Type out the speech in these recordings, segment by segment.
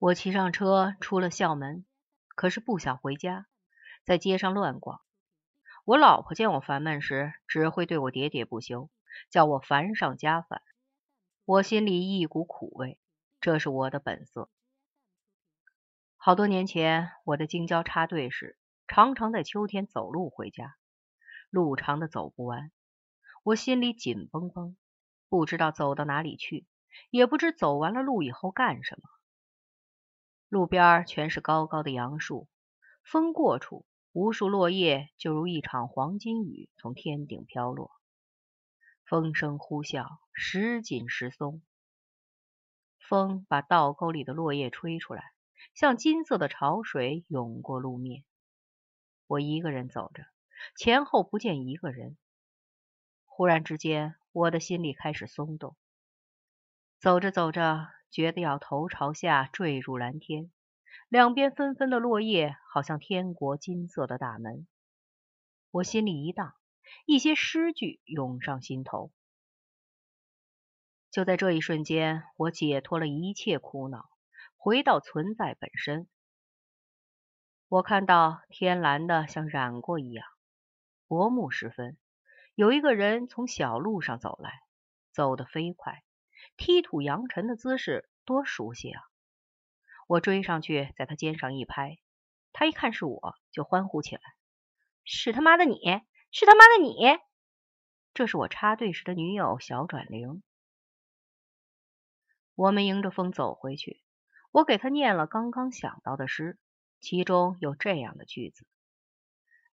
我骑上车出了校门，可是不想回家，在街上乱逛。我老婆见我烦闷时，只会对我喋喋不休，叫我烦上加烦。我心里一股苦味，这是我的本色。好多年前，我的京郊插队时，常常在秋天走路回家，路长的走不完，我心里紧绷绷，不知道走到哪里去，也不知走完了路以后干什么。路边全是高高的杨树，风过处，无数落叶就如一场黄金雨从天顶飘落，风声呼啸，时紧时松。风把道沟里的落叶吹出来，像金色的潮水涌过路面。我一个人走着，前后不见一个人。忽然之间，我的心里开始松动。走着走着。觉得要头朝下坠入蓝天，两边纷纷的落叶，好像天国金色的大门。我心里一荡，一些诗句涌上心头。就在这一瞬间，我解脱了一切苦恼，回到存在本身。我看到天蓝的像染过一样。薄暮时分，有一个人从小路上走来，走得飞快。踢土扬尘的姿势多熟悉啊！我追上去，在他肩上一拍，他一看是我，就欢呼起来：“是他妈的你！是他妈的你！”这是我插队时的女友小转玲。我们迎着风走回去，我给他念了刚刚想到的诗，其中有这样的句子：“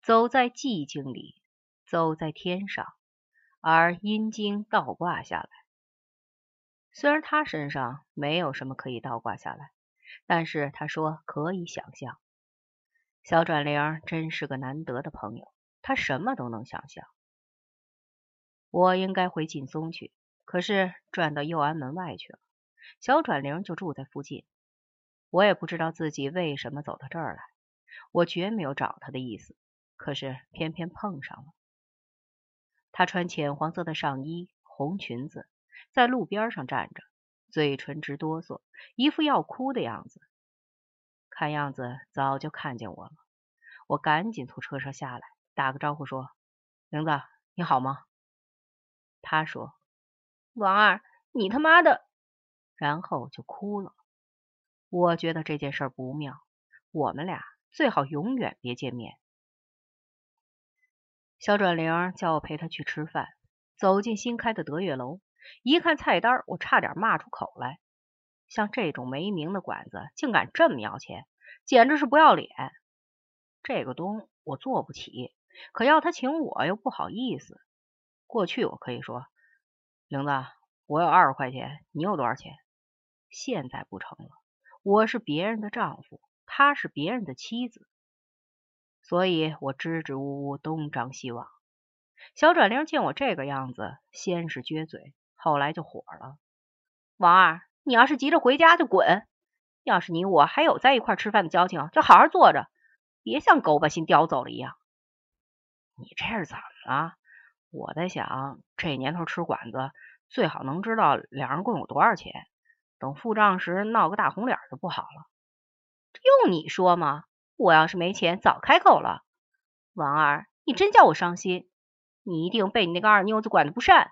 走在寂静里，走在天上，而阴经倒挂下来。”虽然他身上没有什么可以倒挂下来，但是他说可以想象。小转玲真是个难得的朋友，他什么都能想象。我应该回劲松去，可是转到右安门外去了。小转玲就住在附近，我也不知道自己为什么走到这儿来。我绝没有找他的意思，可是偏偏碰上了。他穿浅黄色的上衣，红裙子。在路边上站着，嘴唇直哆嗦，一副要哭的样子。看样子早就看见我了。我赶紧从车上下来，打个招呼说：“玲子，你好吗？”他说：“王二，你他妈的！”然后就哭了。我觉得这件事不妙，我们俩最好永远别见面。小转玲叫我陪她去吃饭，走进新开的德月楼。一看菜单，我差点骂出口来。像这种没名的馆子，竟敢这么要钱，简直是不要脸！这个东我做不起，可要他请我又不好意思。过去我可以说：“玲子，我有二十块钱，你有多少钱？”现在不成了，我是别人的丈夫，她是别人的妻子，所以我支支吾吾，东张西望。小转玲见我这个样子，先是撅嘴。后来就火了，王二，你要是急着回家就滚！要是你我还有在一块吃饭的交情，就好好坐着，别像狗把心叼走了一样。你这是怎么了？我在想，这年头吃馆子最好能知道两人共有多少钱，等付账时闹个大红脸就不好了。用你说吗？我要是没钱，早开口了。王二，你真叫我伤心，你一定被你那个二妞子管的不善。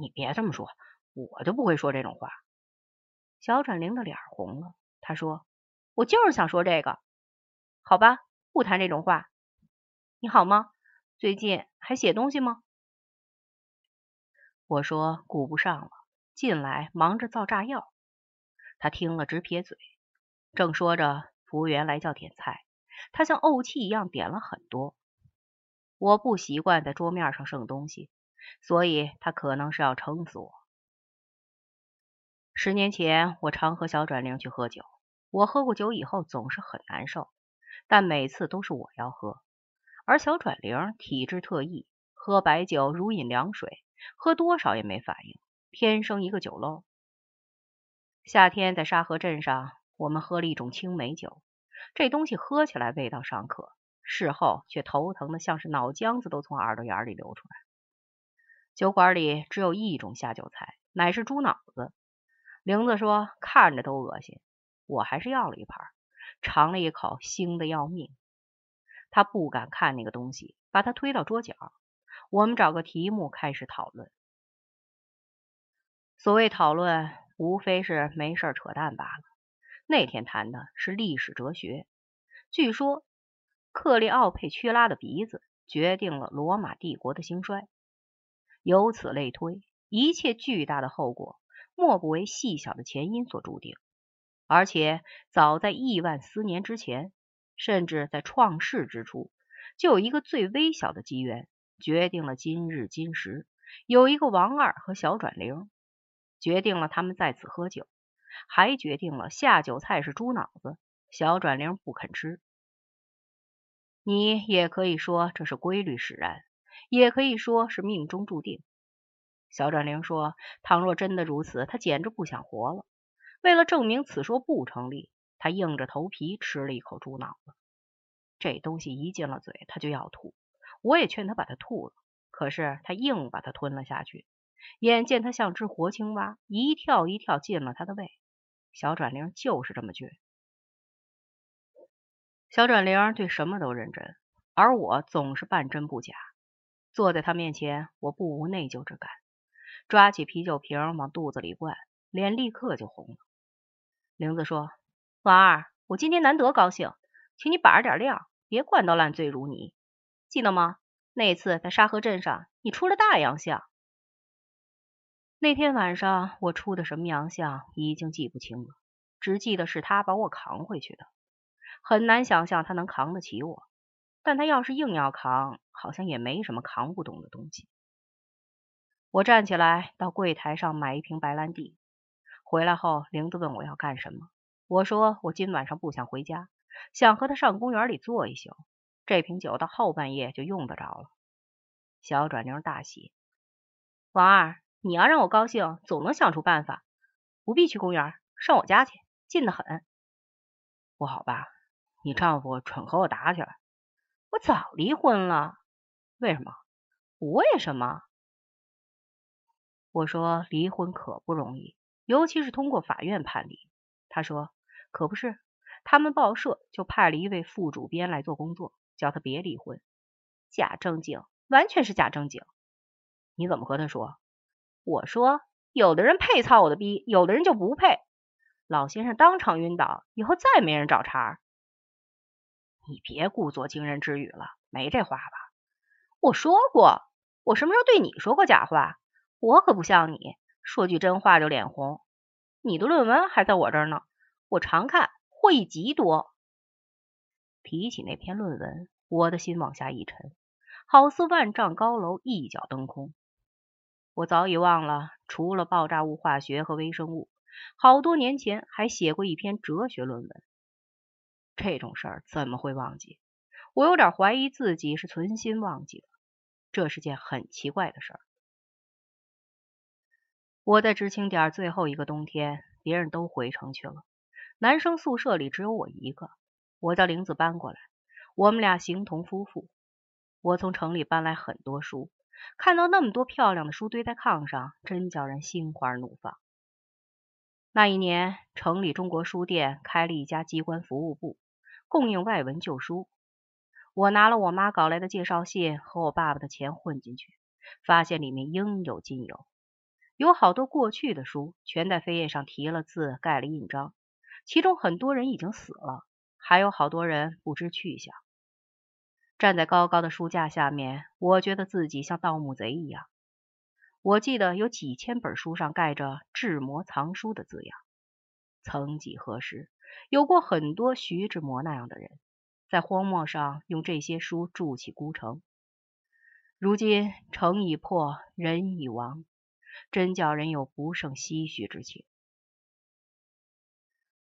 你别这么说，我就不会说这种话。小转玲的脸红了，她说：“我就是想说这个，好吧，不谈这种话。你好吗？最近还写东西吗？”我说：“顾不上了，进来忙着造炸药。”他听了直撇嘴。正说着，服务员来叫点菜，他像怄气一样点了很多。我不习惯在桌面上剩东西。所以他可能是要撑死我。十年前，我常和小转玲去喝酒。我喝过酒以后总是很难受，但每次都是我要喝。而小转玲体质特异，喝白酒如饮凉水，喝多少也没反应，天生一个酒漏。夏天在沙河镇上，我们喝了一种青梅酒，这东西喝起来味道尚可，事后却头疼的像是脑浆子都从耳朵眼里流出来。酒馆里只有一种下酒菜，乃是猪脑子。玲子说看着都恶心。我还是要了一盘，尝了一口，腥的要命。他不敢看那个东西，把它推到桌角。我们找个题目开始讨论。所谓讨论，无非是没事扯淡罢了。那天谈的是历史哲学，据说克利奥佩屈拉的鼻子决定了罗马帝国的兴衰。由此类推，一切巨大的后果莫不为细小的前因所注定。而且早在亿万斯年之前，甚至在创世之初，就有一个最微小的机缘决定了今日今时。有一个王二和小转灵。决定了他们在此喝酒，还决定了下酒菜是猪脑子。小转灵不肯吃，你也可以说这是规律使然，也可以说是命中注定。小转灵说：“倘若真的如此，他简直不想活了。”为了证明此说不成立，他硬着头皮吃了一口猪脑子。这东西一进了嘴，他就要吐。我也劝他把它吐了，可是他硬把它吞了下去。眼见他像只活青蛙，一跳一跳进了他的胃。小转灵就是这么倔。小转灵对什么都认真，而我总是半真不假。坐在他面前，我不无内疚之感，抓起啤酒瓶往肚子里灌，脸立刻就红了。玲子说：“王二，我今天难得高兴，请你把着点量，别灌到烂醉如泥。记得吗？那次在沙河镇上，你出了大洋相。”那天晚上我出的什么洋相已经记不清了，只记得是他把我扛回去的。很难想象他能扛得起我，但他要是硬要扛，好像也没什么扛不动的东西。我站起来到柜台上买一瓶白兰地，回来后玲子问我要干什么，我说我今晚上不想回家，想和他上公园里坐一宿，这瓶酒到后半夜就用得着了。小转灵大喜，王二。你要让我高兴，总能想出办法。不必去公园，上我家去，近得很。不好吧？你丈夫准和我打起来。我早离婚了。为什么？不为什么？我说离婚可不容易，尤其是通过法院判离。他说可不是，他们报社就派了一位副主编来做工作，叫他别离婚。假正经，完全是假正经。你怎么和他说？我说，有的人配操我的逼，有的人就不配。老先生当场晕倒，以后再没人找茬。你别故作惊人之语了，没这话吧？我说过，我什么时候对你说过假话？我可不像你，说句真话就脸红。你的论文还在我这儿呢，我常看，获益极多。提起那篇论文，我的心往下一沉，好似万丈高楼一脚蹬空。我早已忘了，除了爆炸物化学和微生物，好多年前还写过一篇哲学论文。这种事儿怎么会忘记？我有点怀疑自己是存心忘记的，这是件很奇怪的事儿。我在知青点最后一个冬天，别人都回城去了，男生宿舍里只有我一个。我叫玲子搬过来，我们俩形同夫妇。我从城里搬来很多书。看到那么多漂亮的书堆在炕上，真叫人心花怒放。那一年，城里中国书店开了一家机关服务部，供应外文旧书。我拿了我妈搞来的介绍信和我爸爸的钱混进去，发现里面应有尽有。有好多过去的书，全在扉页上提了字，盖了印章。其中很多人已经死了，还有好多人不知去向。站在高高的书架下面，我觉得自己像盗墓贼一样。我记得有几千本书上盖着“志摩藏书”的字样。曾几何时，有过很多徐志摩那样的人，在荒漠上用这些书筑起孤城。如今城已破，人已亡，真叫人有不胜唏嘘之情。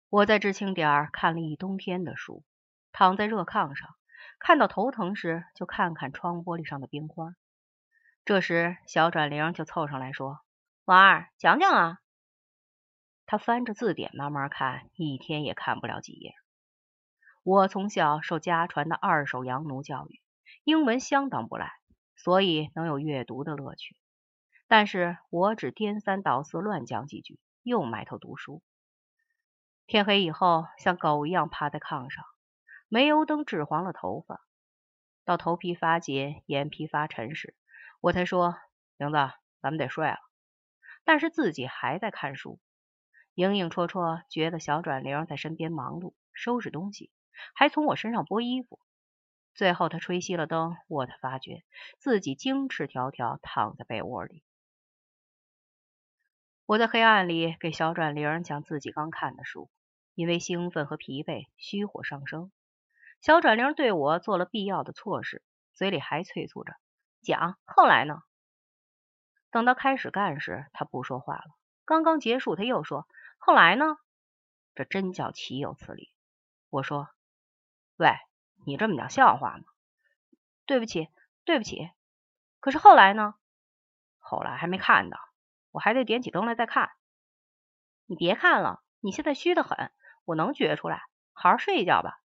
我在知青点儿看了一冬天的书，躺在热炕上。看到头疼时，就看看窗玻璃上的冰花。这时，小转铃就凑上来说：“王二，讲讲啊。”他翻着字典慢慢看，一天也看不了几页。我从小受家传的二手洋奴教育，英文相当不赖，所以能有阅读的乐趣。但是我只颠三倒四乱讲几句，又埋头读书。天黑以后，像狗一样趴在炕上，煤油灯指黄了头发，到头皮发紧、眼皮发沉时，我才说：“玲子，咱们得睡了。”但是自己还在看书，影影绰绰，觉得小转玲在身边忙碌收拾东西，还从我身上剥衣服。最后，他吹熄了灯，我才发觉自己精赤条条躺在被窝里。我在黑暗里给小转玲讲自己刚看的书，因为兴奋和疲惫，虚火上升。小转玲对我做了必要的措施，嘴里还催促着讲。后来呢？等到开始干时，他不说话了。刚刚结束，他又说：“后来呢？”这真叫岂有此理！我说：“喂，你这么讲笑话吗？”对不起，对不起。可是后来呢？后来还没看到，我还得点起灯来再看。你别看了，你现在虚的很，我能觉出来。好好睡一觉吧。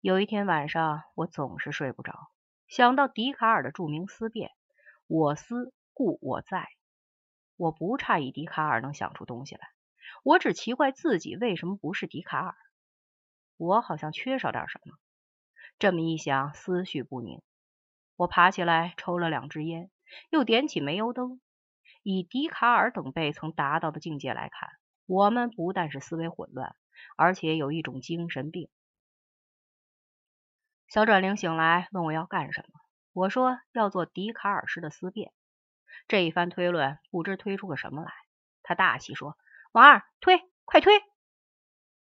有一天晚上，我总是睡不着，想到笛卡尔的著名思辨。我思故我在，我不诧异笛卡尔能想出东西来，我只奇怪自己为什么不是笛卡尔。我好像缺少点什么。这么一想，思绪不宁。我爬起来抽了两支烟，又点起煤油灯。以笛卡尔等辈曾达到的境界来看，我们不但是思维混乱，而且有一种精神病。小转灵醒来，问我要干什么。我说要做笛卡尔式的思辨，这一番推论不知推出个什么来。他大气说：“王二，推，快推！”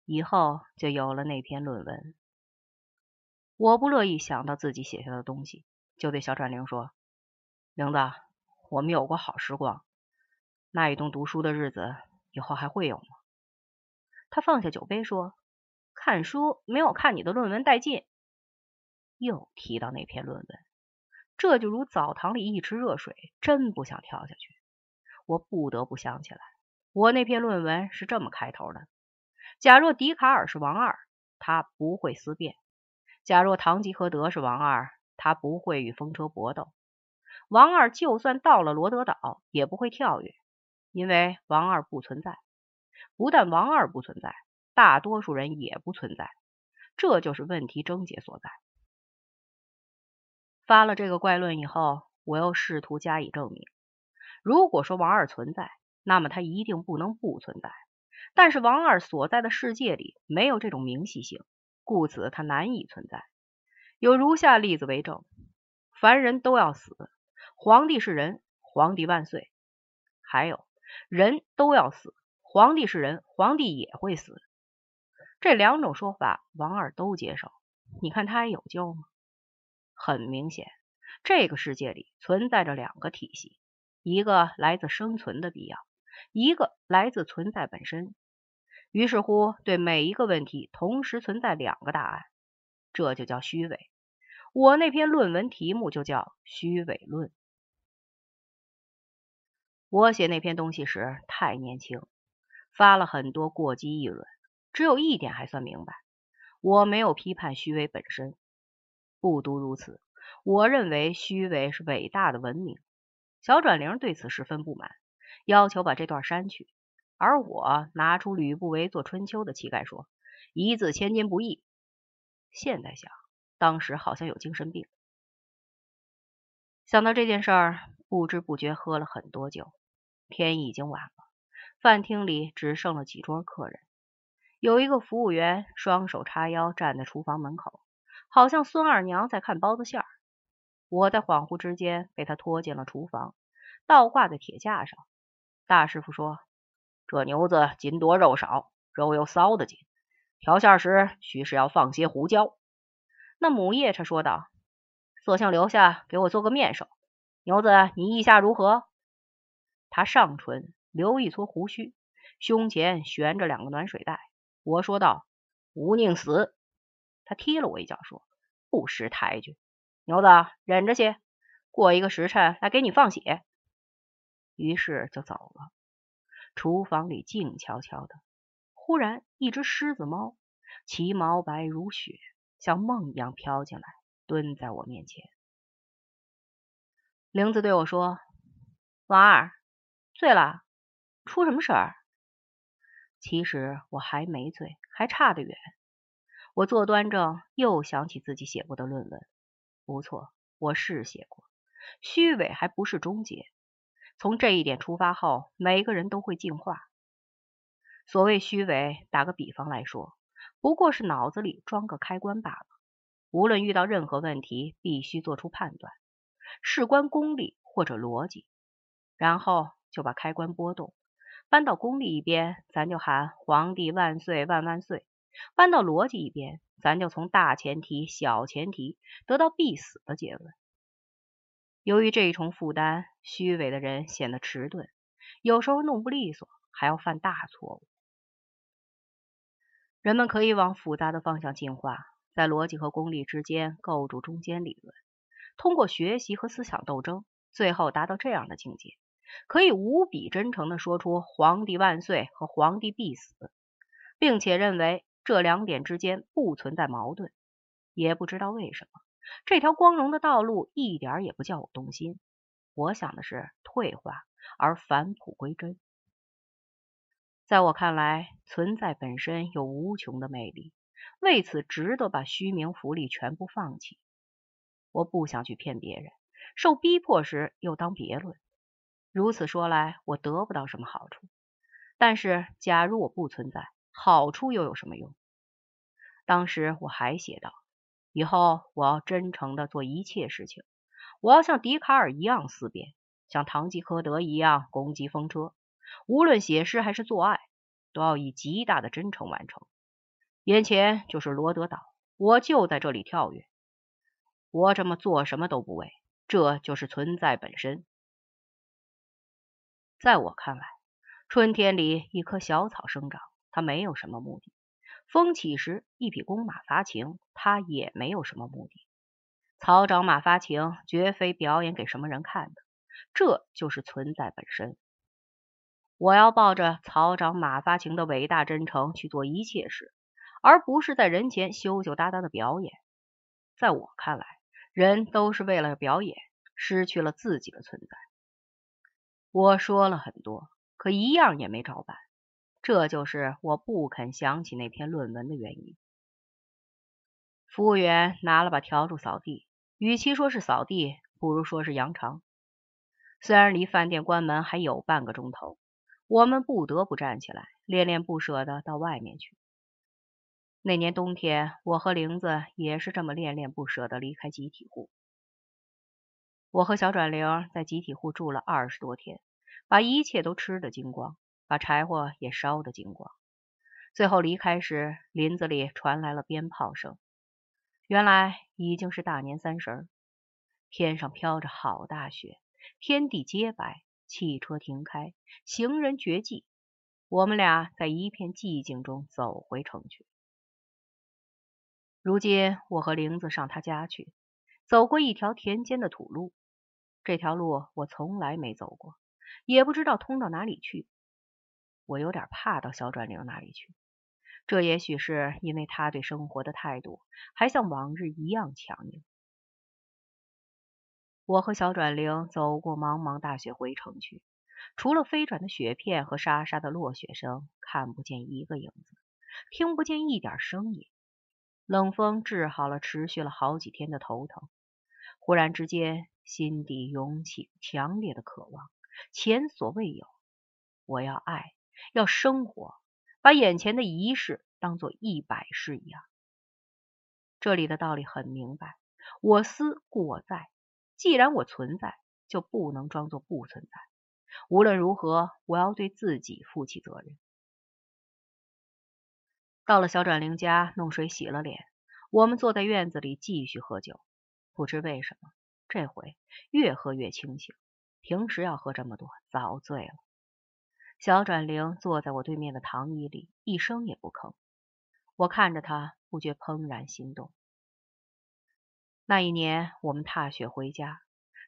以后就有了那篇论文。我不乐意想到自己写下的东西，就对小转灵说：“玲子，我们有过好时光，那一栋读书的日子以后还会有吗？”他放下酒杯说：“看书没有看你的论文带劲。”又提到那篇论文。这就如澡堂里一池热水，真不想跳下去。我不得不想起来，我那篇论文是这么开头的：假若笛卡尔是王二，他不会思辨；假若唐吉诃德是王二，他不会与风车搏斗。王二就算到了罗德岛，也不会跳跃，因为王二不存在。不但王二不存在，大多数人也不存在。这就是问题症结所在。发了这个怪论以后，我又试图加以证明。如果说王二存在，那么他一定不能不存在。但是王二所在的世界里没有这种明晰性，故此他难以存在。有如下例子为证：凡人都要死，皇帝是人，皇帝万岁；还有人都要死，皇帝是人，皇帝也会死。这两种说法，王二都接受。你看他还有救吗？很明显，这个世界里存在着两个体系，一个来自生存的必要，一个来自存在本身。于是乎，对每一个问题同时存在两个答案，这就叫虚伪。我那篇论文题目就叫《虚伪论》。我写那篇东西时太年轻，发了很多过激议论，只有一点还算明白：我没有批判虚伪本身。不独如此，我认为虚伪是伟大的文明。小转灵对此十分不满，要求把这段删去。而我拿出吕不韦做春秋的气概，说一字千金不易。现在想，当时好像有精神病。想到这件事儿，不知不觉喝了很多酒。天已经晚了，饭厅里只剩了几桌客人。有一个服务员双手叉腰站在厨房门口。好像孙二娘在看包子馅儿，我在恍惚之间被他拖进了厨房，倒挂在铁架上。大师傅说：“这牛子筋多肉少，肉又骚得紧，调馅时须是要放些胡椒。”那母夜叉说道：“色相留下，给我做个面首。牛子，你意下如何？”他上唇留一撮胡须，胸前悬着两个暖水袋。我说道：“吾宁死。”他踢了我一脚，说：“不识抬举，牛子忍着些，过一个时辰来给你放血。”于是就走了。厨房里静悄悄的。忽然，一只狮子猫，其毛白如雪，像梦一样飘进来，蹲在我面前。玲子对我说：“王二，醉了？出什么事儿？”其实我还没醉，还差得远。我坐端正，又想起自己写过的论文。不错，我是写过。虚伪还不是终结。从这一点出发后，每个人都会进化。所谓虚伪，打个比方来说，不过是脑子里装个开关罢了。无论遇到任何问题，必须做出判断，事关功利或者逻辑，然后就把开关拨动，搬到功利一边，咱就喊皇帝万岁万万岁；搬到逻辑一边，咱就从大前提、小前提得到必死的结论。由于这一重负担，虚伪的人显得迟钝，有时候弄不利索，还要犯大错误。人们可以往复杂的方向进化。在逻辑和功利之间构筑中间理论，通过学习和思想斗争，最后达到这样的境界：可以无比真诚地说出“皇帝万岁”和“皇帝必死”，并且认为这两点之间不存在矛盾。也不知道为什么，这条光荣的道路一点也不叫我动心。我想的是退化，而返璞归真。在我看来，存在本身有无穷的魅力。为此，值得把虚名浮利全部放弃。我不想去骗别人，受逼迫时又当别论。如此说来，我得不到什么好处。但是，假如我不存在，好处又有什么用？当时我还写道：以后我要真诚的做一切事情，我要像笛卡尔一样思辨，像堂吉诃德一样攻击风车。无论写诗还是做爱，都要以极大的真诚完成。眼前就是罗德岛，我就在这里跳跃。我这么做什么都不为，这就是存在本身。在我看来，春天里一棵小草生长，他没有什么目的；风起时一匹公马发情，他也没有什么目的。草长马发情，绝非表演给什么人看的，这就是存在本身。我要抱着草长马发情的伟大真诚去做一切事。而不是在人前羞羞答答的表演。在我看来，人都是为了表演，失去了自己的存在。我说了很多，可一样也没照办。这就是我不肯想起那篇论文的原因。服务员拿了把笤帚扫地，与其说是扫地，不如说是扬长。虽然离饭店关门还有半个钟头，我们不得不站起来，恋恋不舍的到外面去。那年冬天，我和玲子也是这么恋恋不舍的离开集体户。我和小转玲在集体户住了二十多天，把一切都吃得精光，把柴火也烧得精光。最后离开时，林子里传来了鞭炮声。原来已经是大年三十，天上飘着好大雪，天地皆白，汽车停开，行人绝迹。我们俩在一片寂静中走回城去。如今我和玲子上他家去，走过一条田间的土路。这条路我从来没走过，也不知道通到哪里去。我有点怕到小转玲那里去，这也许是因为他对生活的态度还像往日一样强硬。我和小转玲走过茫茫大雪回城去，除了飞转的雪片和沙沙的落雪声，看不见一个影子，听不见一点声音。冷风治好了持续了好几天的头疼，忽然之间，心底涌起强烈的渴望，前所未有。我要爱，要生活，把眼前的一事当做一百事一样。这里的道理很明白：我思故我在。既然我存在，就不能装作不存在。无论如何，我要对自己负起责任。到了小转玲家，弄水洗了脸。我们坐在院子里继续喝酒。不知为什么，这回越喝越清醒。平时要喝这么多，早醉了。小转玲坐在我对面的躺椅里，一声也不吭。我看着他，不觉怦然心动。那一年，我们踏雪回家，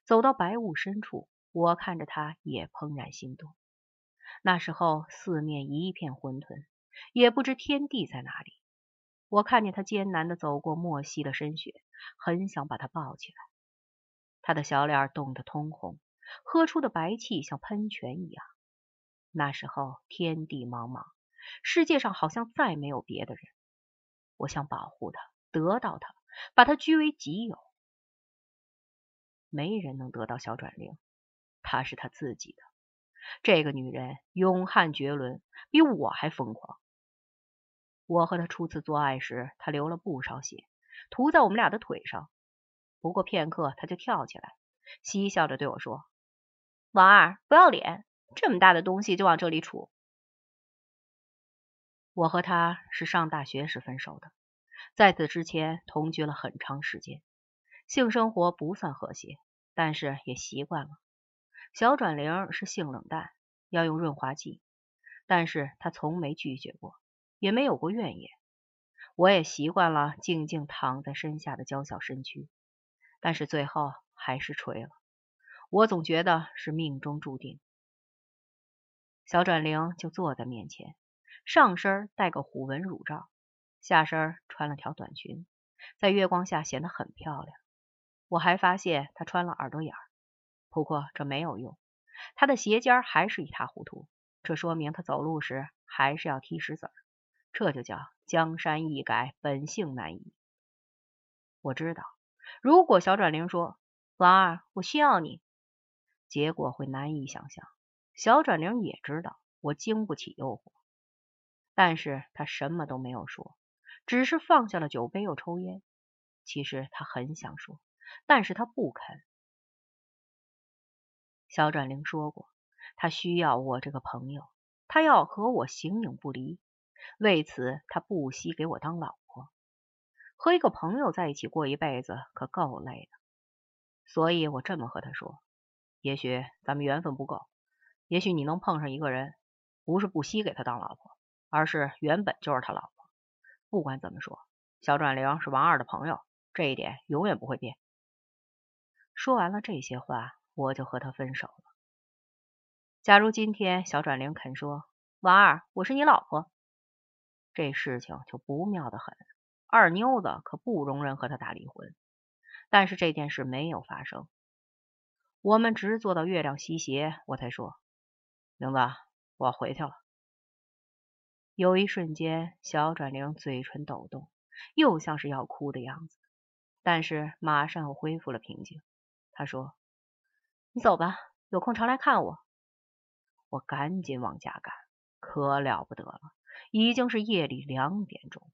走到白雾深处，我看着他，也怦然心动。那时候，四面一片混沌。也不知天地在哪里。我看见他艰难地走过莫西的深雪，很想把他抱起来。他的小脸冻得通红，喝出的白气像喷泉一样。那时候天地茫茫，世界上好像再没有别的人。我想保护他，得到他，把他据为己有。没人能得到小转灵，他是他自己的。这个女人勇悍绝伦，比我还疯狂。我和她初次做爱时，她流了不少血，涂在我们俩的腿上。不过片刻，她就跳起来，嬉笑着对我说：“王二，不要脸，这么大的东西就往这里杵。”我和他是上大学时分手的，在此之前同居了很长时间，性生活不算和谐，但是也习惯了。小转灵是性冷淡，要用润滑剂，但是他从没拒绝过。也没有过怨言，我也习惯了静静躺在身下的娇小身躯，但是最后还是吹了。我总觉得是命中注定。小转灵就坐在面前，上身戴个虎纹乳罩，下身穿了条短裙，在月光下显得很漂亮。我还发现她穿了耳朵眼儿，不过这没有用，她的鞋尖还是一塌糊涂，这说明她走路时还是要踢石子儿。这就叫江山易改，本性难移。我知道，如果小转灵说：“王二，我需要你”，结果会难以想象。小转灵也知道我经不起诱惑，但是他什么都没有说，只是放下了酒杯又抽烟。其实他很想说，但是他不肯。小转灵说过，他需要我这个朋友，他要和我形影不离。为此，他不惜给我当老婆。和一个朋友在一起过一辈子，可够累的。所以我这么和他说：也许咱们缘分不够，也许你能碰上一个人，不是不惜给他当老婆，而是原本就是他老婆。不管怎么说，小转灵是王二的朋友，这一点永远不会变。说完了这些话，我就和他分手了。假如今天小转灵肯说：“王二，我是你老婆。”这事情就不妙的很，二妞子可不容忍和他打离婚。但是这件事没有发生，我们直坐到月亮西斜，我才说：“玲子，我回去了。”有一瞬间，小转玲嘴唇抖动，又像是要哭的样子，但是马上又恢复了平静。他说：“你走吧，有空常来看我。”我赶紧往家赶，可了不得了。已经是夜里两点钟。